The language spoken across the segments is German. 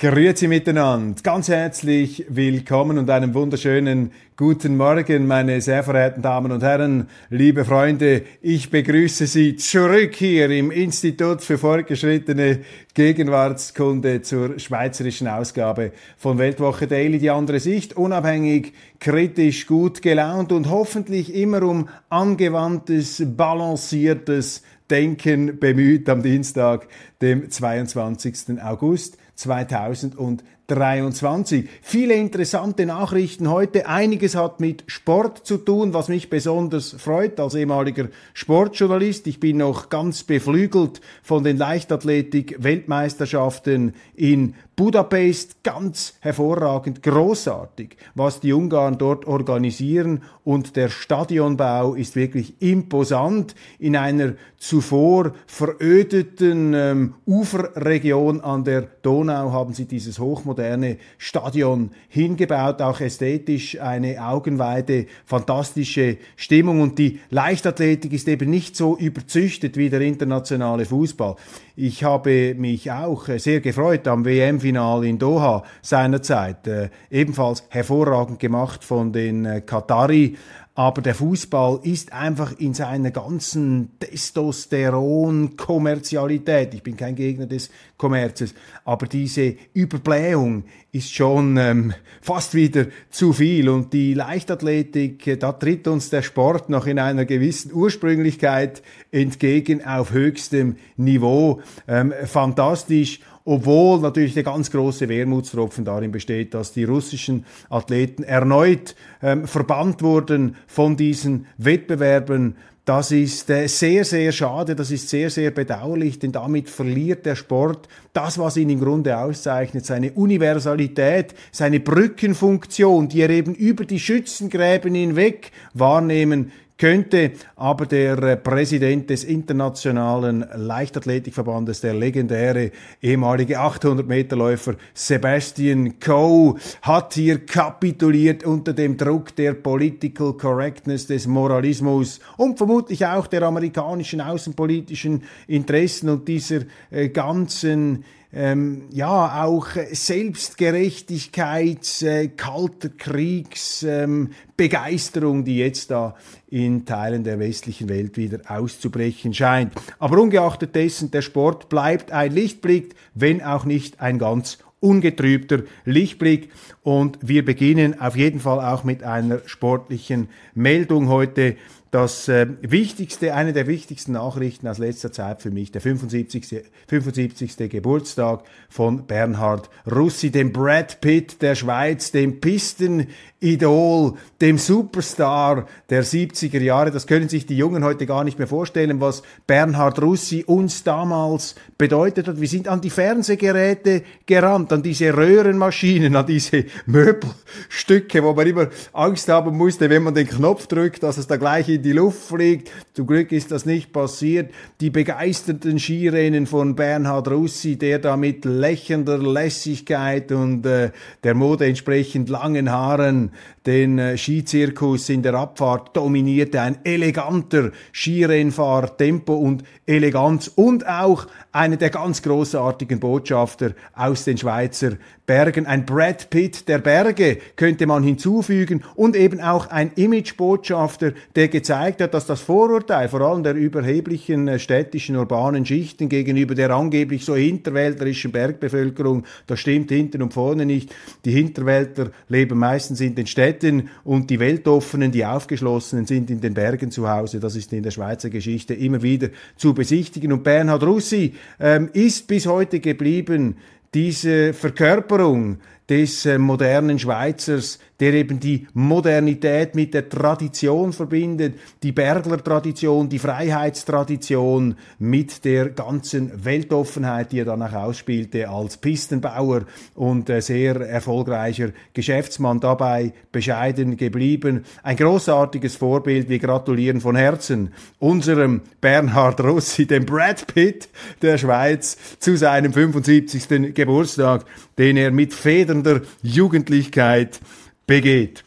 Grüezi miteinander, ganz herzlich willkommen und einen wunderschönen guten Morgen, meine sehr verehrten Damen und Herren, liebe Freunde. Ich begrüße Sie zurück hier im Institut für fortgeschrittene Gegenwartskunde zur schweizerischen Ausgabe von Weltwoche Daily, die andere Sicht, unabhängig, kritisch, gut gelaunt und hoffentlich immer um angewandtes, balanciertes Denken bemüht am Dienstag, dem 22. August 2023. Viele interessante Nachrichten heute. Einiges hat mit Sport zu tun, was mich besonders freut als ehemaliger Sportjournalist. Ich bin noch ganz beflügelt von den Leichtathletik-Weltmeisterschaften in Budapest ganz hervorragend, großartig, was die Ungarn dort organisieren und der Stadionbau ist wirklich imposant in einer zuvor verödeten ähm, Uferregion an der Donau haben sie dieses hochmoderne Stadion hingebaut, auch ästhetisch eine Augenweide, fantastische Stimmung und die Leichtathletik ist eben nicht so überzüchtet wie der internationale Fußball. Ich habe mich auch äh, sehr gefreut am WM-Final in Doha seinerzeit. Äh, ebenfalls hervorragend gemacht von den äh, Katari. Aber der Fußball ist einfach in seiner ganzen Testosteron-Kommerzialität. Ich bin kein Gegner des Kommerzes, aber diese Überblähung ist schon ähm, fast wieder zu viel. Und die Leichtathletik, da tritt uns der Sport noch in einer gewissen Ursprünglichkeit entgegen auf höchstem Niveau. Ähm, fantastisch obwohl natürlich der ganz große Wermutstropfen darin besteht, dass die russischen Athleten erneut ähm, verbannt wurden von diesen Wettbewerben. Das ist äh, sehr, sehr schade, das ist sehr, sehr bedauerlich, denn damit verliert der Sport das, was ihn im Grunde auszeichnet, seine Universalität, seine Brückenfunktion, die er eben über die Schützengräben hinweg wahrnehmen könnte aber der äh, Präsident des Internationalen Leichtathletikverbandes, der legendäre ehemalige 800-Meter-Läufer Sebastian Coe, hat hier kapituliert unter dem Druck der Political Correctness, des Moralismus und vermutlich auch der amerikanischen außenpolitischen Interessen und dieser äh, ganzen ähm, ja auch Selbstgerechtigkeit, äh, kalter Kriegs, ähm, die jetzt da in Teilen der westlichen Welt wieder auszubrechen scheint. Aber ungeachtet dessen, der Sport bleibt ein Lichtblick, wenn auch nicht ein ganz ungetrübter Lichtblick. Und wir beginnen auf jeden Fall auch mit einer sportlichen Meldung heute das äh, wichtigste, eine der wichtigsten Nachrichten aus letzter Zeit für mich, der 75. 75. Geburtstag von Bernhard Russi, dem Brad Pitt der Schweiz, dem Pistenidol, dem Superstar der 70er Jahre. Das können sich die Jungen heute gar nicht mehr vorstellen, was Bernhard Russi uns damals bedeutet hat. Wir sind an die Fernsehgeräte gerannt, an diese Röhrenmaschinen, an diese Möbelstücke, wo man immer Angst haben musste, wenn man den Knopf drückt, dass es da gleich in die Luft fliegt. Zum Glück ist das nicht passiert. Die begeisterten Skirennen von Bernhard Russi, der da mit lächelnder Lässigkeit und äh, der Mode entsprechend langen Haaren den äh, Skizirkus in der Abfahrt dominierte. Ein eleganter Skirennfahrer, Tempo und Eleganz und auch einer der ganz großartigen Botschafter aus den Schweizer Bergen. Ein Brad Pitt der Berge könnte man hinzufügen und eben auch ein Imagebotschafter, der gezeigt hat, dass das Vorurteil vor allem der überheblichen äh, städtischen urbanen Schichten gegenüber der angeblich so hinterwäldlerischen Bergbevölkerung, das stimmt hinten und vorne nicht. Die Hinterwäldler leben meistens in den Städten und die Weltoffenen, die Aufgeschlossenen sind in den Bergen zu Hause. Das ist in der Schweizer Geschichte immer wieder zu besichtigen. Und Bernhard Russi ähm, ist bis heute geblieben diese Verkörperung des äh, modernen Schweizers, der eben die Modernität mit der Tradition verbindet, die Bergler-Tradition, die Freiheitstradition mit der ganzen Weltoffenheit, die er dann auch ausspielte als Pistenbauer und äh, sehr erfolgreicher Geschäftsmann dabei bescheiden geblieben. Ein großartiges Vorbild. Wir gratulieren von Herzen unserem Bernhard Rossi, dem Brad Pitt der Schweiz, zu seinem 75. Geburtstag, den er mit federnder Jugendlichkeit begeht.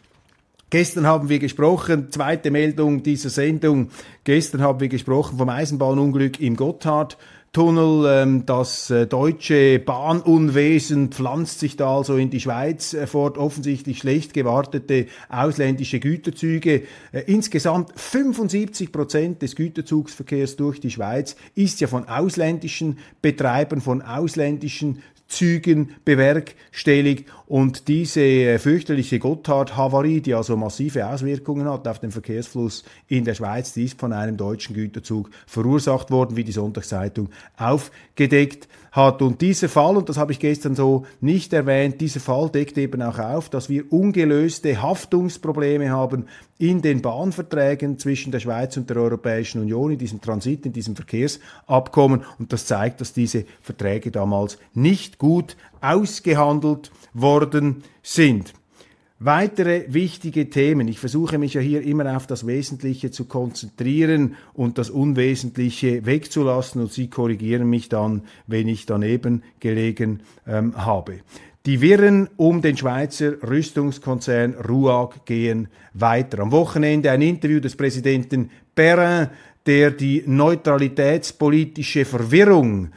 Gestern haben wir gesprochen, zweite Meldung dieser Sendung, gestern haben wir gesprochen vom Eisenbahnunglück im Gotthard. Tunnel, ähm, das äh, deutsche Bahnunwesen pflanzt sich da also in die Schweiz äh, fort, offensichtlich schlecht gewartete ausländische Güterzüge. Äh, insgesamt 75 Prozent des Güterzugsverkehrs durch die Schweiz ist ja von ausländischen Betreibern, von ausländischen Zügen bewerkstelligt und diese äh, fürchterliche Gotthard-Havarie, die also massive Auswirkungen hat auf den Verkehrsfluss in der Schweiz, die ist von einem deutschen Güterzug verursacht worden, wie die Sonntagszeitung aufgedeckt hat. Und dieser Fall, und das habe ich gestern so nicht erwähnt, dieser Fall deckt eben auch auf, dass wir ungelöste Haftungsprobleme haben in den Bahnverträgen zwischen der Schweiz und der Europäischen Union, in diesem Transit, in diesem Verkehrsabkommen. Und das zeigt, dass diese Verträge damals nicht gut ausgehandelt worden sind. Weitere wichtige Themen. Ich versuche mich ja hier immer auf das Wesentliche zu konzentrieren und das Unwesentliche wegzulassen und Sie korrigieren mich dann, wenn ich daneben gelegen ähm, habe. Die Wirren um den Schweizer Rüstungskonzern RUAG gehen weiter. Am Wochenende ein Interview des Präsidenten Perrin, der die neutralitätspolitische Verwirrung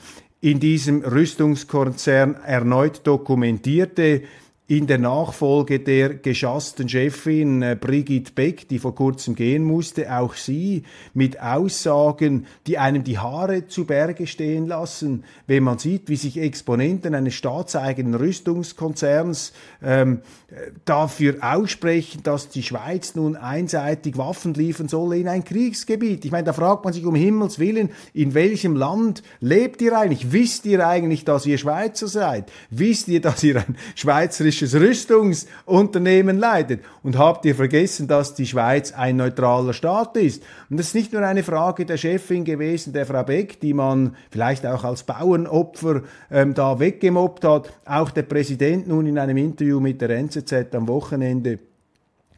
in diesem Rüstungskonzern erneut dokumentierte in der Nachfolge der geschassten Chefin äh, Brigitte Beck, die vor kurzem gehen musste, auch sie mit Aussagen, die einem die Haare zu Berge stehen lassen, wenn man sieht, wie sich Exponenten eines staatseigenen Rüstungskonzerns ähm, dafür aussprechen, dass die Schweiz nun einseitig Waffen liefern solle in ein Kriegsgebiet. Ich meine, da fragt man sich um Himmels Willen, in welchem Land lebt ihr eigentlich? Wisst ihr eigentlich, dass ihr Schweizer seid? Wisst ihr, dass ihr ein schweizerisches schweizerisches Rüstungsunternehmen leidet. Und habt ihr vergessen, dass die Schweiz ein neutraler Staat ist? Und das ist nicht nur eine Frage der Chefin gewesen, der Frau Beck, die man vielleicht auch als Bauernopfer ähm, da weggemobbt hat. Auch der Präsident nun in einem Interview mit der NZZ am Wochenende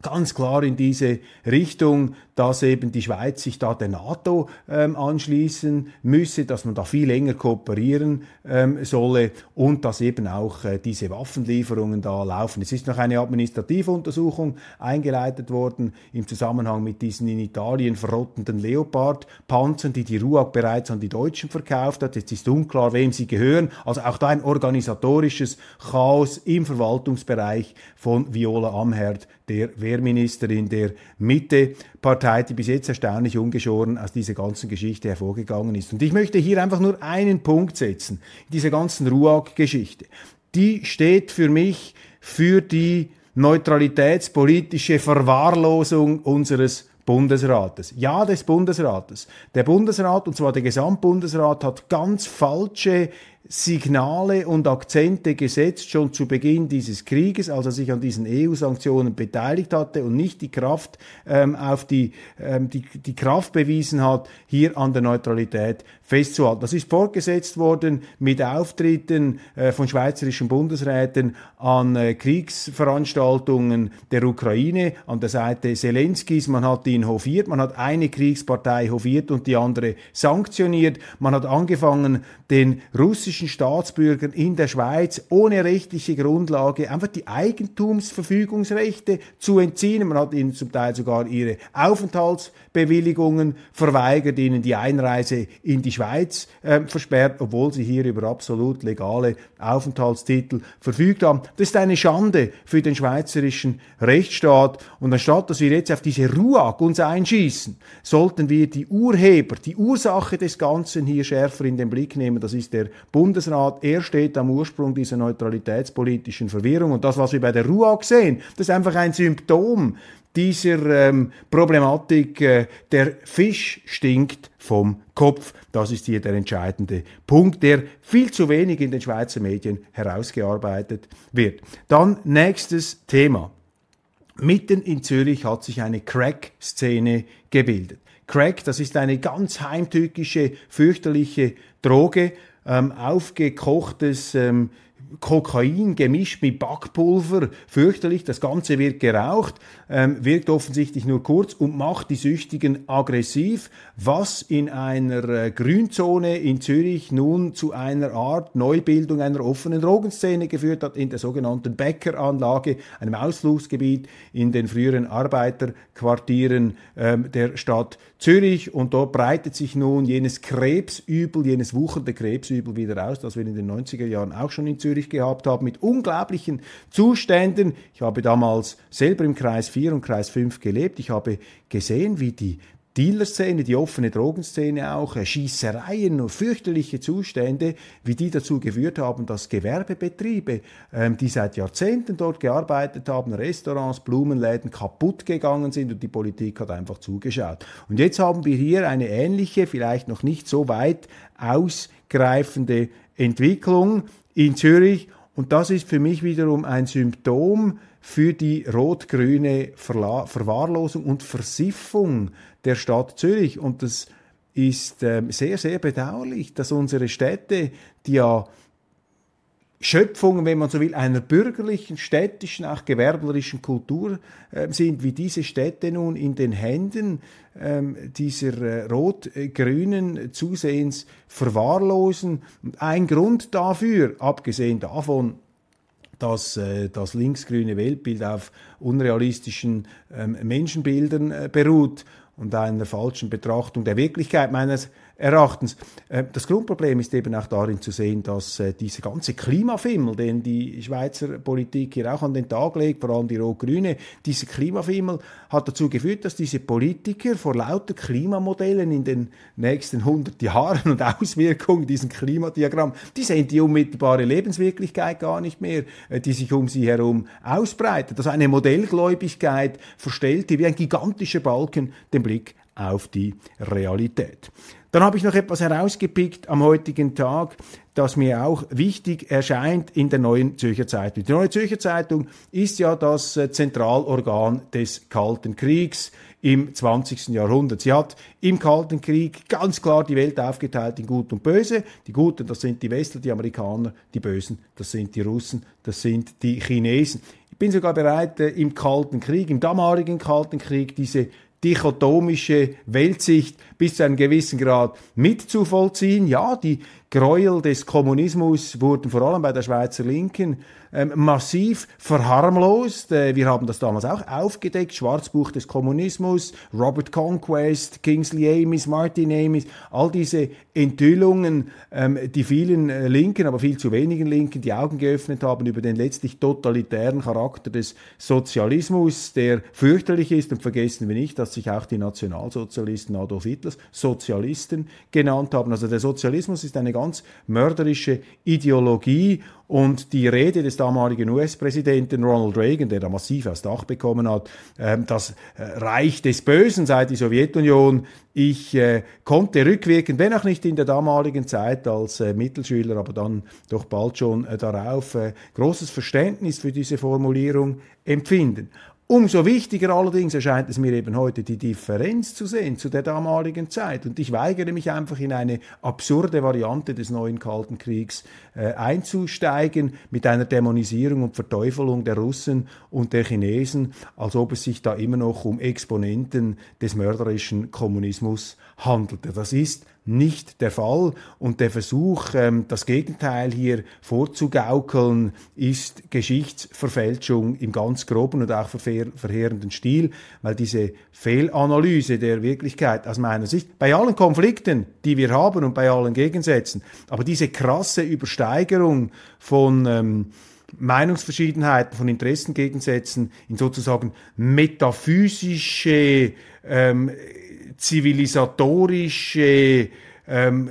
ganz klar in diese Richtung, dass eben die Schweiz sich da der NATO ähm, anschließen müsse, dass man da viel enger kooperieren ähm, solle und dass eben auch äh, diese Waffenlieferungen da laufen. Es ist noch eine Administrativuntersuchung eingeleitet worden im Zusammenhang mit diesen in Italien verrottenden Leopard-Panzern, die die RUAG bereits an die Deutschen verkauft hat. Jetzt ist unklar, wem sie gehören. Also auch da ein organisatorisches Chaos im Verwaltungsbereich von Viola Amherd, der Wehrministerin der Mitte-Partei, die bis jetzt erstaunlich ungeschoren aus dieser ganzen Geschichte hervorgegangen ist. Und ich möchte hier einfach nur einen Punkt setzen, in dieser ganzen RUAG-Geschichte. Die steht für mich für die neutralitätspolitische Verwahrlosung unseres Bundesrates. Ja, des Bundesrates. Der Bundesrat, und zwar der Gesamtbundesrat, hat ganz falsche Signale und Akzente gesetzt, schon zu Beginn dieses Krieges, als er sich an diesen EU-Sanktionen beteiligt hatte und nicht die Kraft ähm, auf die, ähm, die, die Kraft bewiesen hat, hier an der Neutralität festzuhalten. Das ist fortgesetzt worden mit Auftritten äh, von schweizerischen Bundesräten an äh, Kriegsveranstaltungen der Ukraine an der Seite Zelenskis. Man hat ihn hofiert, man hat eine Kriegspartei hofiert und die andere sanktioniert. Man hat angefangen, den russischen ausländischen Staatsbürgern in der Schweiz ohne rechtliche Grundlage einfach die Eigentumsverfügungsrechte zu entziehen. Man hat ihnen zum Teil sogar ihre Aufenthaltsbewilligungen verweigert, ihnen die Einreise in die Schweiz äh, versperrt, obwohl sie hier über absolut legale Aufenthaltstitel verfügt haben. Das ist eine Schande für den schweizerischen Rechtsstaat. Und anstatt, dass wir jetzt auf diese RUAG uns einschießen, sollten wir die Urheber, die Ursache des Ganzen hier schärfer in den Blick nehmen. Das ist der Bund Bundesrat, er steht am Ursprung dieser neutralitätspolitischen Verwirrung. Und das, was wir bei der RUAG sehen, das ist einfach ein Symptom dieser ähm, Problematik, äh, der Fisch stinkt vom Kopf. Das ist hier der entscheidende Punkt, der viel zu wenig in den Schweizer Medien herausgearbeitet wird. Dann nächstes Thema. Mitten in Zürich hat sich eine Crack-Szene gebildet. Crack, das ist eine ganz heimtückische, fürchterliche Droge, ähm, aufgekochtes ähm, Kokain gemischt mit Backpulver, fürchterlich, das Ganze wird geraucht, ähm, wirkt offensichtlich nur kurz und macht die Süchtigen aggressiv, was in einer äh, Grünzone in Zürich nun zu einer Art Neubildung einer offenen Drogenszene geführt hat, in der sogenannten Bäckeranlage, einem Ausflugsgebiet in den früheren Arbeiterquartieren ähm, der Stadt Zürich. Und dort breitet sich nun jenes Krebsübel, jenes wuchernde Krebsübel wieder aus, das wir in den 90er Jahren auch schon in Zürich gehabt haben, mit unglaublichen Zuständen. Ich habe damals selber im Kreis 4 und Kreis 5 gelebt. Ich habe gesehen, wie die Dealerszene, die offene Drogenszene auch, äh, Schießereien und fürchterliche Zustände, wie die dazu geführt haben, dass Gewerbebetriebe, ähm, die seit Jahrzehnten dort gearbeitet haben, Restaurants, Blumenläden kaputt gegangen sind und die Politik hat einfach zugeschaut. Und jetzt haben wir hier eine ähnliche, vielleicht noch nicht so weit ausgreifende Entwicklung in Zürich und das ist für mich wiederum ein Symptom für die rot-grüne Verwahrlosung und Versiffung der Stadt Zürich. Und das ist ähm, sehr, sehr bedauerlich, dass unsere Städte, die ja Schöpfungen, wenn man so will, einer bürgerlichen, städtischen, auch gewerblerischen Kultur äh, sind, wie diese Städte nun in den Händen ähm, dieser äh, rot-grünen zusehends verwahrlosen. Ein Grund dafür, abgesehen davon, dass äh, das linksgrüne Weltbild auf unrealistischen ähm, Menschenbildern äh, beruht und einer falschen Betrachtung der Wirklichkeit meines Erachtens. Äh, das Grundproblem ist eben auch darin zu sehen, dass äh, dieser ganze Klimafimmel, den die Schweizer Politik hier auch an den Tag legt, vor allem die Rot-Grüne, dieser Klimafimmel hat dazu geführt, dass diese Politiker vor lauter Klimamodellen in den nächsten 100 Jahren und Auswirkungen diesen Klimadiagramm, die sehen die unmittelbare Lebenswirklichkeit gar nicht mehr, äh, die sich um sie herum ausbreitet. Also eine Modellgläubigkeit verstellte wie ein gigantischer Balken den Blick auf die Realität. Dann habe ich noch etwas herausgepickt am heutigen Tag, das mir auch wichtig erscheint in der neuen Zürcher Zeitung. Die neue Zürcher Zeitung ist ja das äh, Zentralorgan des Kalten Kriegs im 20. Jahrhundert. Sie hat im Kalten Krieg ganz klar die Welt aufgeteilt in Gut und Böse. Die Guten, das sind die Westler, die Amerikaner, die Bösen, das sind die Russen, das sind die Chinesen. Ich bin sogar bereit, äh, im Kalten Krieg, im damaligen Kalten Krieg, diese dichotomische Weltsicht bis zu einem gewissen Grad mitzuvollziehen. Ja, die Gräuel des Kommunismus wurden vor allem bei der Schweizer Linken ähm, massiv verharmlost. Äh, wir haben das damals auch aufgedeckt. Schwarzbuch des Kommunismus, Robert Conquest, Kingsley Amis, Martin Amis, all diese Enthüllungen, ähm, die vielen äh, Linken, aber viel zu wenigen Linken die Augen geöffnet haben über den letztlich totalitären Charakter des Sozialismus, der fürchterlich ist. Und vergessen wir nicht, dass sich auch die Nationalsozialisten Adolf Hitlers Sozialisten genannt haben. Also der Sozialismus ist eine ganz mörderische Ideologie und die Rede des damaligen US-Präsidenten Ronald Reagan, der da massiv aufs Dach bekommen hat, äh, das äh, Reich des Bösen sei die Sowjetunion. Ich äh, konnte rückwirkend, wenn auch nicht in der damaligen Zeit als äh, Mittelschüler, aber dann doch bald schon darauf, großes Verständnis für diese Formulierung empfinden. Umso wichtiger allerdings erscheint es mir eben heute die Differenz zu sehen zu der damaligen Zeit. Und ich weigere mich einfach in eine absurde Variante des neuen Kalten Kriegs äh, einzusteigen mit einer Dämonisierung und Verteufelung der Russen und der Chinesen, als ob es sich da immer noch um Exponenten des mörderischen Kommunismus handelte. Das ist nicht der Fall. Und der Versuch, ähm, das Gegenteil hier vorzugaukeln, ist Geschichtsverfälschung im ganz groben und auch verheerenden Stil, weil diese Fehlanalyse der Wirklichkeit aus meiner Sicht bei allen Konflikten, die wir haben und bei allen Gegensätzen, aber diese krasse Übersteigerung von ähm, Meinungsverschiedenheiten, von Interessengegensätzen in sozusagen metaphysische ähm, zivilisatorische ähm,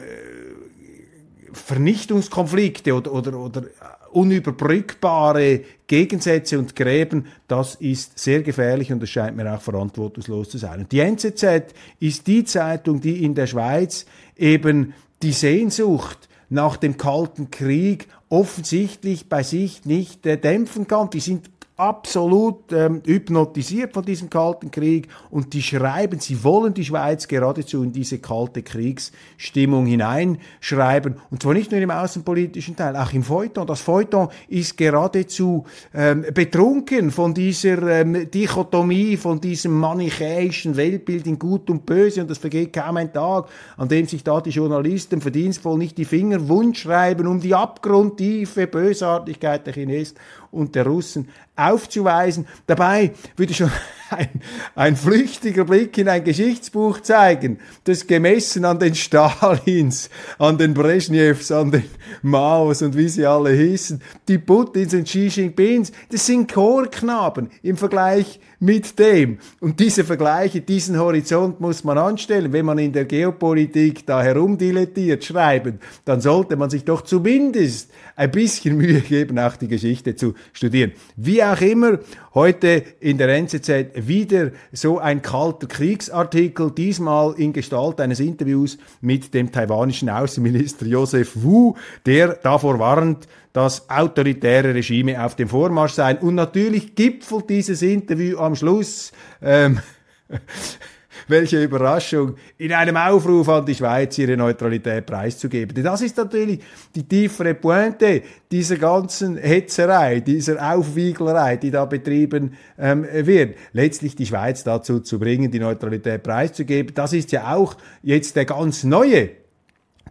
Vernichtungskonflikte oder, oder, oder unüberbrückbare Gegensätze und Gräben, das ist sehr gefährlich und das scheint mir auch verantwortungslos zu sein. Und die NZZ ist die Zeitung, die in der Schweiz eben die Sehnsucht nach dem Kalten Krieg offensichtlich bei sich nicht äh, dämpfen kann. Die sind absolut ähm, hypnotisiert von diesem Kalten Krieg und die schreiben, sie wollen die Schweiz geradezu in diese kalte Kriegsstimmung hineinschreiben und zwar nicht nur im außenpolitischen Teil, auch im Feuilleton. Das Feuilleton ist geradezu ähm, betrunken von dieser ähm, Dichotomie, von diesem manichäischen Weltbild in Gut und Böse und es vergeht kaum ein Tag, an dem sich da die Journalisten verdienstvoll nicht die Finger wund schreiben um die abgrundtiefe Bösartigkeit der Chinesen und der Russen aufzuweisen. Dabei würde schon ein, ein flüchtiger Blick in ein Geschichtsbuch zeigen, das gemessen an den Stalins, an den Brezhnevs, an den Maos und wie sie alle hießen, die Putins und Xi Jinpings, das sind Chorknaben im Vergleich mit dem. Und diese Vergleiche, diesen Horizont muss man anstellen. Wenn man in der Geopolitik da herumdilettiert, schreiben, dann sollte man sich doch zumindest ein bisschen Mühe geben, auch die Geschichte zu studieren. Wie auch immer, heute in der NZZ wieder so ein kalter Kriegsartikel, diesmal in Gestalt eines Interviews mit dem taiwanischen Außenminister Joseph Wu, der davor warnt, dass autoritäre Regime auf dem Vormarsch seien. Und natürlich gipfelt dieses Interview am Schluss ähm, welche Überraschung, in einem Aufruf an die Schweiz ihre Neutralität preiszugeben. Das ist natürlich die tiefere Pointe dieser ganzen Hetzerei, dieser Aufwieglerei, die da betrieben ähm, wird. Letztlich die Schweiz dazu zu bringen, die Neutralität preiszugeben. Das ist ja auch jetzt der ganz neue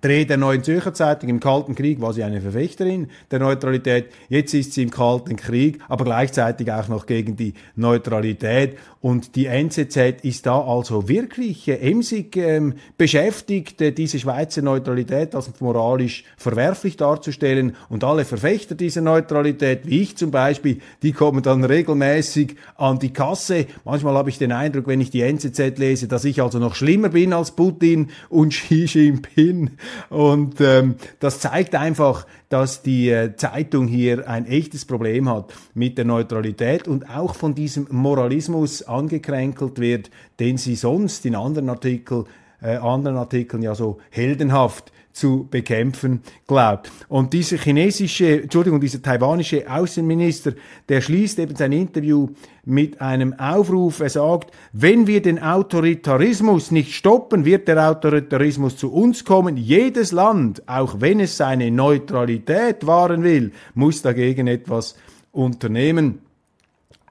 Dreh der Neuen Zürcher Zeitung. Im Kalten Krieg war sie eine Verfechterin der Neutralität. Jetzt ist sie im Kalten Krieg, aber gleichzeitig auch noch gegen die Neutralität. Und die NZZ ist da also wirklich äh, emsig ähm, beschäftigt, äh, diese Schweizer Neutralität als moralisch verwerflich darzustellen. Und alle Verfechter dieser Neutralität, wie ich zum Beispiel, die kommen dann regelmäßig an die Kasse. Manchmal habe ich den Eindruck, wenn ich die NZZ lese, dass ich also noch schlimmer bin als Putin und Xi Jinping. Und ähm, das zeigt einfach, dass die äh, Zeitung hier ein echtes Problem hat mit der Neutralität und auch von diesem Moralismus angekränkelt wird, den sie sonst in anderen Artikeln äh, anderen Artikeln ja so heldenhaft zu bekämpfen glaubt. Und dieser chinesische, Entschuldigung, dieser taiwanische Außenminister, der schließt eben sein Interview mit einem Aufruf. Er sagt, wenn wir den Autoritarismus nicht stoppen, wird der Autoritarismus zu uns kommen. Jedes Land, auch wenn es seine Neutralität wahren will, muss dagegen etwas unternehmen.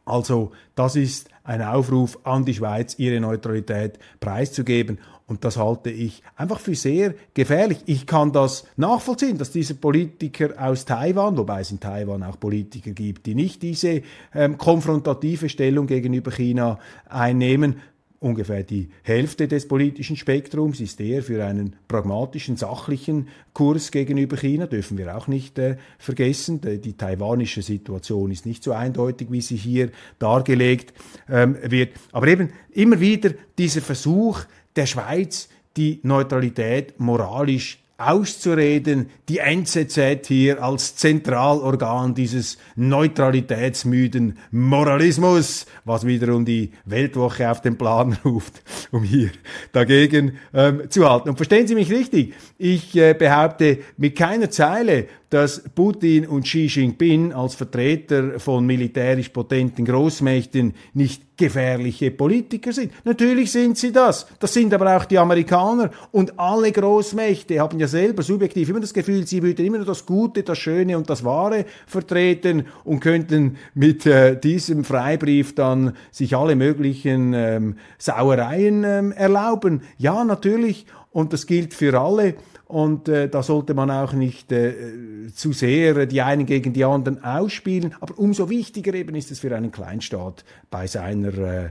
Also das ist ein Aufruf an die Schweiz, ihre Neutralität preiszugeben. Und das halte ich einfach für sehr gefährlich. Ich kann das nachvollziehen, dass diese Politiker aus Taiwan, wobei es in Taiwan auch Politiker gibt, die nicht diese ähm, konfrontative Stellung gegenüber China einnehmen, ungefähr die Hälfte des politischen Spektrums ist eher für einen pragmatischen, sachlichen Kurs gegenüber China, dürfen wir auch nicht äh, vergessen. Die, die, taiwanische Situation ist nicht so eindeutig, wie sie hier dargelegt ähm, wird. Aber eben immer wieder dieser Versuch, der Schweiz die Neutralität moralisch auszureden, die NZZ hier als Zentralorgan dieses neutralitätsmüden Moralismus, was wiederum die Weltwoche auf den Plan ruft, um hier dagegen ähm, zu halten. Und verstehen Sie mich richtig, ich äh, behaupte mit keiner Zeile, dass Putin und Xi Jinping als Vertreter von militärisch potenten Großmächten nicht gefährliche Politiker sind. Natürlich sind sie das. Das sind aber auch die Amerikaner. Und alle Großmächte haben ja selber subjektiv immer das Gefühl, sie würden immer nur das Gute, das Schöne und das Wahre vertreten und könnten mit äh, diesem Freibrief dann sich alle möglichen ähm, Sauereien ähm, erlauben. Ja, natürlich. Und das gilt für alle. Und äh, da sollte man auch nicht äh, zu sehr die einen gegen die anderen ausspielen. Aber umso wichtiger eben ist es für einen Kleinstaat, bei seiner äh,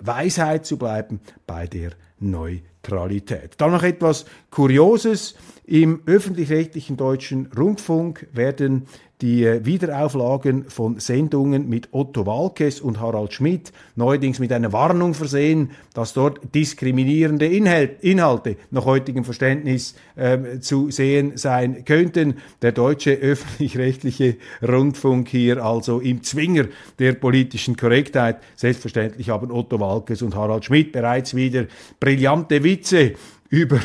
Weisheit zu bleiben, bei der Neutralität. Dann noch etwas Kurioses. Im öffentlich-rechtlichen deutschen Rundfunk werden die äh, Wiederauflagen von Sendungen mit Otto Walkes und Harald Schmidt, neuerdings mit einer Warnung versehen, dass dort diskriminierende Inhalte nach heutigem Verständnis äh, zu sehen sein könnten. Der deutsche öffentlich-rechtliche Rundfunk hier also im Zwinger der politischen Korrektheit. Selbstverständlich haben Otto Walkes und Harald Schmidt bereits wieder brillante Witze über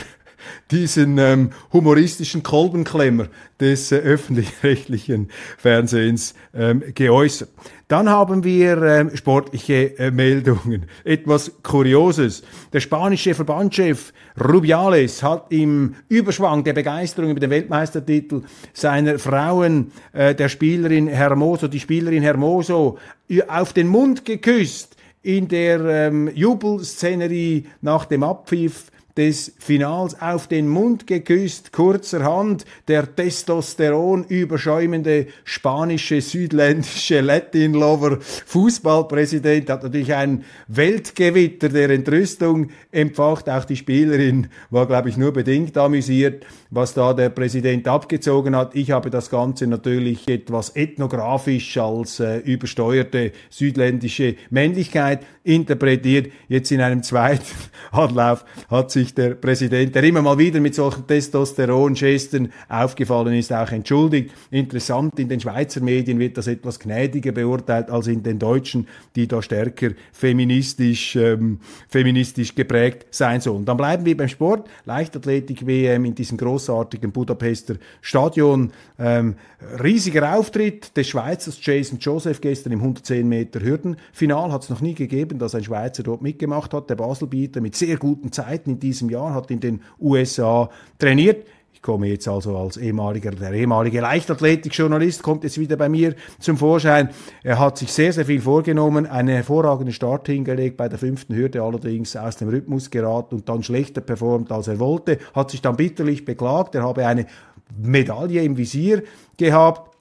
diesen ähm, humoristischen Kolbenklemmer des äh, öffentlich-rechtlichen Fernsehens ähm, geäußert. Dann haben wir ähm, sportliche äh, Meldungen. Etwas Kurioses. Der spanische Verbandschef Rubiales hat im Überschwang der Begeisterung über den Weltmeistertitel seiner Frauen, äh, der Spielerin Hermoso, die Spielerin Hermoso, auf den Mund geküsst in der ähm, Jubelszenerie nach dem Abpfiff des Finals auf den Mund geküsst, kurzerhand der Testosteron überschäumende spanische, südländische Latin-Lover Fußballpräsident hat natürlich ein Weltgewitter der Entrüstung empfacht. Auch die Spielerin war, glaube ich, nur bedingt amüsiert, was da der Präsident abgezogen hat. Ich habe das Ganze natürlich etwas ethnografisch als äh, übersteuerte südländische Männlichkeit interpretiert. Jetzt in einem zweiten Anlauf hat sich der Präsident, der immer mal wieder mit solchen Testosteron-Gesten aufgefallen ist, auch entschuldigt. Interessant, in den Schweizer Medien wird das etwas gnädiger beurteilt als in den deutschen, die da stärker feministisch, ähm, feministisch geprägt sein sollen. Dann bleiben wir beim Sport. Leichtathletik-WM in diesem großartigen Budapester Stadion. Ähm, riesiger Auftritt des Schweizers Jason Joseph gestern im 110 Meter Hürdenfinal. Hat es noch nie gegeben, dass ein Schweizer dort mitgemacht hat. Der Baselbieter mit sehr guten Zeiten in diesem Jahr, hat in den USA trainiert. Ich komme jetzt also als ehemaliger, der ehemalige Leichtathletikjournalist kommt jetzt wieder bei mir zum Vorschein. Er hat sich sehr, sehr viel vorgenommen, einen hervorragenden Start hingelegt, bei der fünften Hürde allerdings aus dem Rhythmus geraten und dann schlechter performt, als er wollte, hat sich dann bitterlich beklagt, er habe eine Medaille im Visier gehabt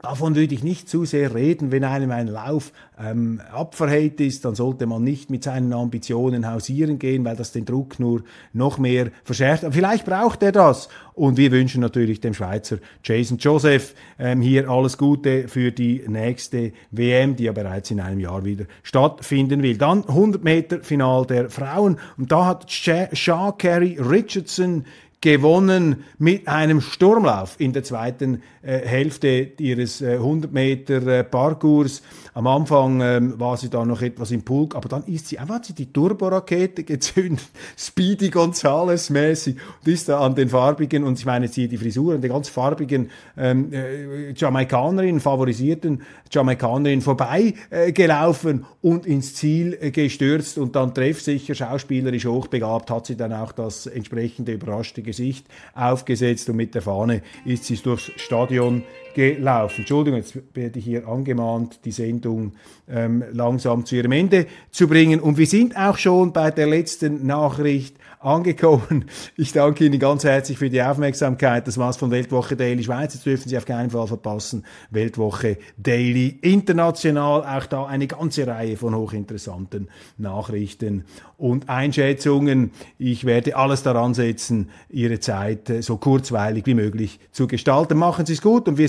Davon würde ich nicht zu sehr reden. Wenn einem ein Lauf ähm, abverhält ist, dann sollte man nicht mit seinen Ambitionen hausieren gehen, weil das den Druck nur noch mehr verschärft. Aber vielleicht braucht er das. Und wir wünschen natürlich dem Schweizer Jason Joseph ähm, hier alles Gute für die nächste WM, die ja bereits in einem Jahr wieder stattfinden will. Dann 100 Meter Final der Frauen. Und da hat Shaw Carey Richardson gewonnen mit einem Sturmlauf in der zweiten äh, Hälfte ihres äh, 100 Meter äh, Parcours. Am Anfang ähm, war sie da noch etwas im Pulk, aber dann ist sie einfach hat sie die Turborakete gezündet, Speedy Gonzales mäßig und ist da an den farbigen und ich meine hier die Frisuren, die ganz farbigen ähm, äh, Jamaikanerin, favorisierten Jamaikanerin vorbei äh, gelaufen und ins Ziel äh, gestürzt und dann treffsicher, schauspielerisch hochbegabt, hat sie dann auch das entsprechende überraschte Gesicht aufgesetzt und mit der Fahne ist sie durchs Stadion gelaufen. Entschuldigung, jetzt werde ich hier angemahnt, die Sendung ähm, langsam zu ihrem Ende zu bringen. Und wir sind auch schon bei der letzten Nachricht angekommen. Ich danke Ihnen ganz herzlich für die Aufmerksamkeit. Das war's von Weltwoche Daily Schweiz. Jetzt dürfen Sie auf keinen Fall verpassen. Weltwoche Daily International. Auch da eine ganze Reihe von hochinteressanten Nachrichten und Einschätzungen. Ich werde alles daran setzen, Ihre Zeit äh, so kurzweilig wie möglich zu gestalten. Machen Sie es gut und wir